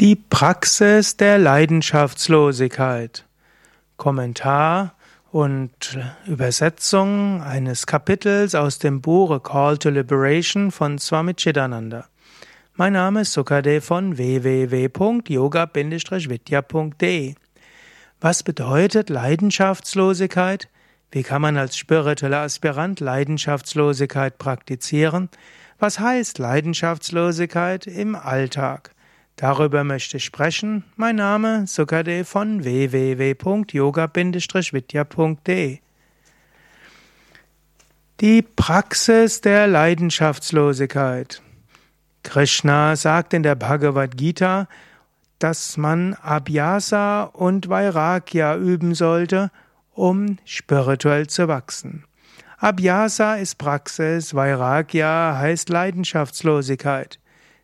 Die Praxis der Leidenschaftslosigkeit. Kommentar und Übersetzung eines Kapitels aus dem Buch A Call to Liberation von Swami Chidananda. Mein Name ist Sukade von www.yoga-vidya.de. Was bedeutet Leidenschaftslosigkeit? Wie kann man als spiritueller Aspirant Leidenschaftslosigkeit praktizieren? Was heißt Leidenschaftslosigkeit im Alltag? Darüber möchte ich sprechen. Mein Name Sukade von www.yoga-vidya.de Die Praxis der Leidenschaftslosigkeit. Krishna sagt in der Bhagavad Gita, dass man Abhyasa und Vairagya üben sollte, um spirituell zu wachsen. Abhyasa ist Praxis, Vairagya heißt Leidenschaftslosigkeit.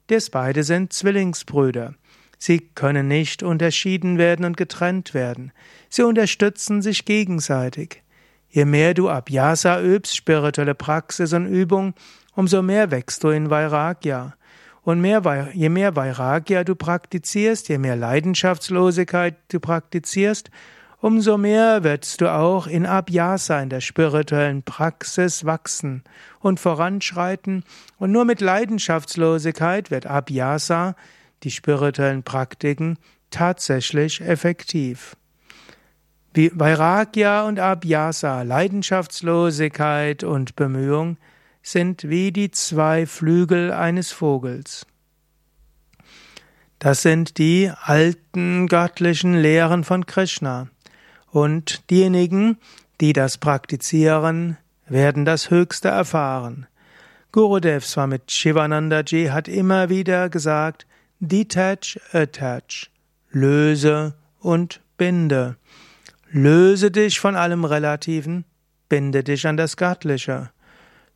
Dies beide sind Zwillingsbrüder. Sie können nicht unterschieden werden und getrennt werden. Sie unterstützen sich gegenseitig. Je mehr du Abhyasa übst, spirituelle Praxis und Übung, umso mehr wächst du in Vairagya. Und mehr, je mehr Vairagya du praktizierst, je mehr Leidenschaftslosigkeit du praktizierst, umso mehr wirst du auch in Abhyasa, in der spirituellen Praxis wachsen und voranschreiten. Und nur mit Leidenschaftslosigkeit wird Abhyasa, die spirituellen Praktiken, tatsächlich effektiv. Wie Vairagya und Abhyasa, Leidenschaftslosigkeit und Bemühung, sind wie die zwei Flügel eines Vogels. Das sind die alten göttlichen Lehren von Krishna. Und diejenigen, die das praktizieren, werden das Höchste erfahren. Gurudev Swami Shivanandaji hat immer wieder gesagt, detach, attach, löse und binde. Löse dich von allem Relativen, binde dich an das Göttliche.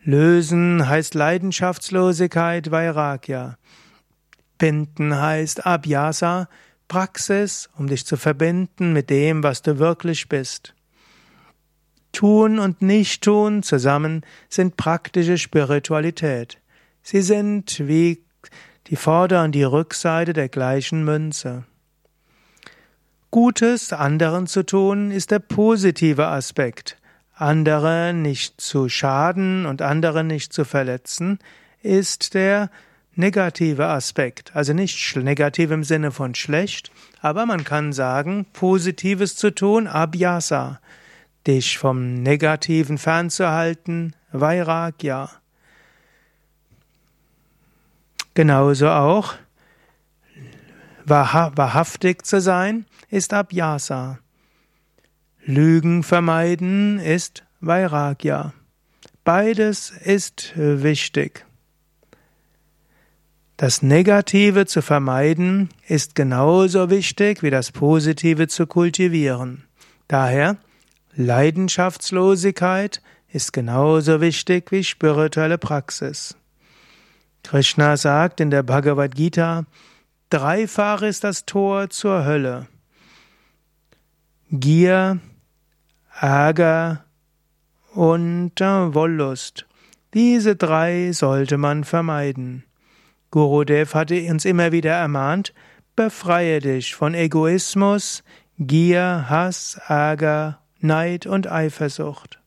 Lösen heißt Leidenschaftslosigkeit, Vairagya. Binden heißt Abhyasa, Praxis, um dich zu verbinden mit dem, was du wirklich bist. Tun und Nicht-Tun zusammen sind praktische Spiritualität. Sie sind wie die Vorder- und die Rückseite der gleichen Münze. Gutes anderen zu tun ist der positive Aspekt. Andere nicht zu schaden und andere nicht zu verletzen ist der negative Aspekt, also nicht negativ im Sinne von schlecht, aber man kann sagen, Positives zu tun, Abhyasa, dich vom Negativen fernzuhalten, Vairagya. Genauso auch, wahrhaftig zu sein, ist Abhyasa. Lügen vermeiden ist Vairagya. Beides ist wichtig. Das Negative zu vermeiden ist genauso wichtig wie das Positive zu kultivieren. Daher Leidenschaftslosigkeit ist genauso wichtig wie spirituelle Praxis. Krishna sagt in der Bhagavad Gita, dreifach ist das Tor zur Hölle. Gier, Ärger und Wollust. Diese drei sollte man vermeiden. Gurudev hatte uns immer wieder ermahnt, befreie dich von Egoismus, Gier, Hass, Ärger, Neid und Eifersucht.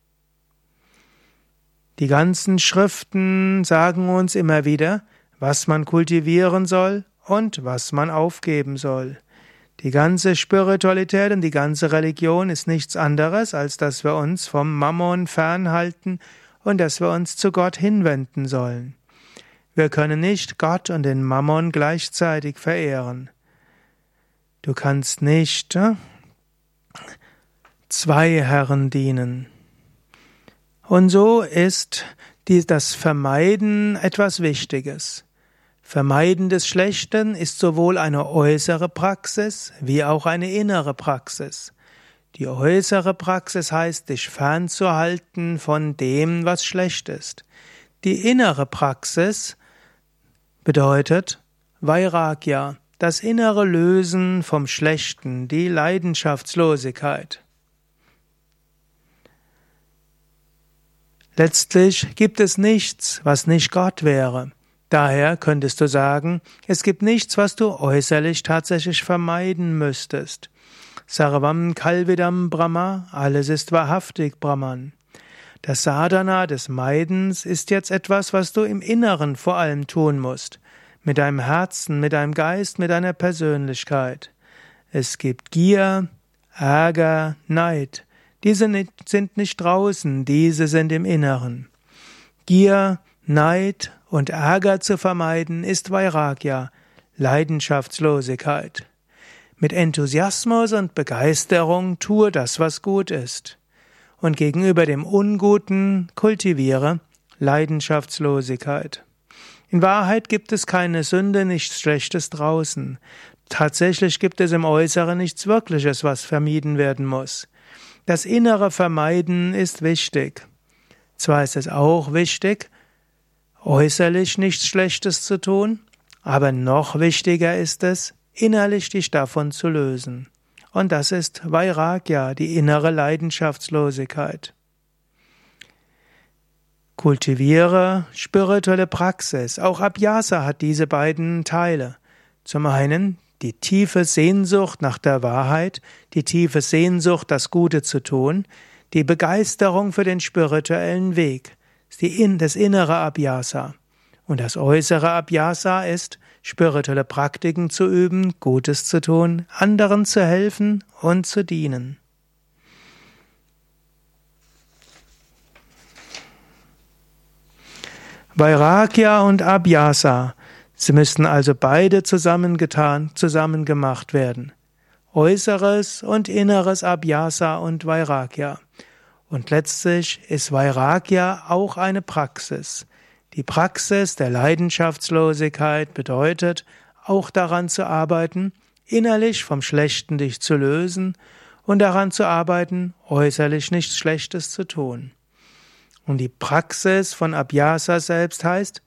Die ganzen Schriften sagen uns immer wieder, was man kultivieren soll und was man aufgeben soll. Die ganze Spiritualität und die ganze Religion ist nichts anderes, als dass wir uns vom Mammon fernhalten und dass wir uns zu Gott hinwenden sollen. Wir können nicht Gott und den Mammon gleichzeitig verehren. Du kannst nicht äh, zwei Herren dienen. Und so ist das Vermeiden etwas Wichtiges. Vermeiden des Schlechten ist sowohl eine äußere Praxis wie auch eine innere Praxis. Die äußere Praxis heißt, dich fernzuhalten von dem, was schlecht ist. Die innere Praxis bedeutet Vairagya, das innere Lösen vom Schlechten, die Leidenschaftslosigkeit. Letztlich gibt es nichts, was nicht Gott wäre. Daher könntest du sagen, es gibt nichts, was du äußerlich tatsächlich vermeiden müsstest. Sarvam Kalvidam Brahma, alles ist wahrhaftig Brahman. Das Sadhana des Meidens ist jetzt etwas, was du im Inneren vor allem tun musst. Mit deinem Herzen, mit deinem Geist, mit deiner Persönlichkeit. Es gibt Gier, Ärger, Neid. Diese sind nicht draußen, diese sind im Inneren. Gier, Neid und Ärger zu vermeiden ist Vairagya, Leidenschaftslosigkeit. Mit Enthusiasmus und Begeisterung tue das, was gut ist. Und gegenüber dem Unguten kultiviere Leidenschaftslosigkeit. In Wahrheit gibt es keine Sünde, nichts Schlechtes draußen. Tatsächlich gibt es im Äußeren nichts Wirkliches, was vermieden werden muss. Das innere Vermeiden ist wichtig. Zwar ist es auch wichtig, äußerlich nichts Schlechtes zu tun, aber noch wichtiger ist es, innerlich dich davon zu lösen. Und das ist Vairagya, die innere Leidenschaftslosigkeit. Kultiviere spirituelle Praxis. Auch Abhyasa hat diese beiden Teile. Zum einen die tiefe Sehnsucht nach der Wahrheit, die tiefe Sehnsucht, das Gute zu tun, die Begeisterung für den spirituellen Weg, das innere Abhyasa. Und das äußere Abhyasa ist, spirituelle Praktiken zu üben, Gutes zu tun, anderen zu helfen und zu dienen. Vairagya und Abhyasa. Sie müssten also beide zusammengetan, zusammen gemacht werden. Äußeres und inneres Abhyasa und Vairagya. Und letztlich ist Vairagya auch eine Praxis. Die Praxis der Leidenschaftslosigkeit bedeutet, auch daran zu arbeiten, innerlich vom Schlechten dich zu lösen und daran zu arbeiten, äußerlich nichts Schlechtes zu tun. Und die Praxis von Abhyasa selbst heißt,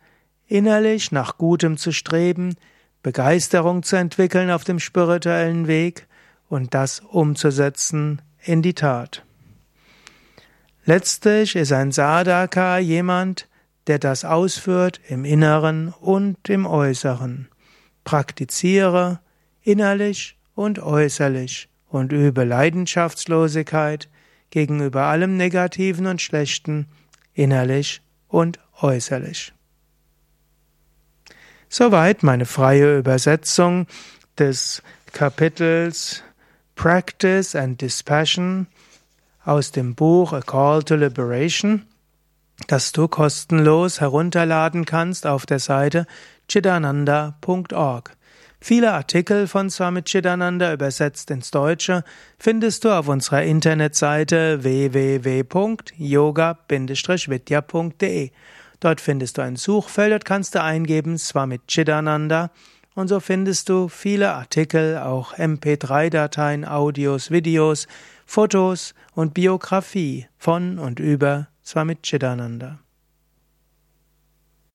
innerlich nach Gutem zu streben, Begeisterung zu entwickeln auf dem spirituellen Weg und das umzusetzen in die Tat. Letztlich ist ein Sadhaka jemand, der das ausführt im Inneren und im Äußeren. Praktiziere innerlich und äußerlich und übe Leidenschaftslosigkeit gegenüber allem Negativen und Schlechten innerlich und äußerlich. Soweit meine freie Übersetzung des Kapitels Practice and Dispassion aus dem Buch A Call to Liberation das du kostenlos herunterladen kannst auf der Seite chidananda.org. Viele Artikel von Swami Chidananda übersetzt ins Deutsche findest du auf unserer Internetseite www.yoga-vidya.de. Dort findest du ein Suchfeld, dort kannst du eingeben Swami Chidananda und so findest du viele Artikel, auch MP3-Dateien, Audios, Videos, Fotos und Biografie von und über Swami Chidananda.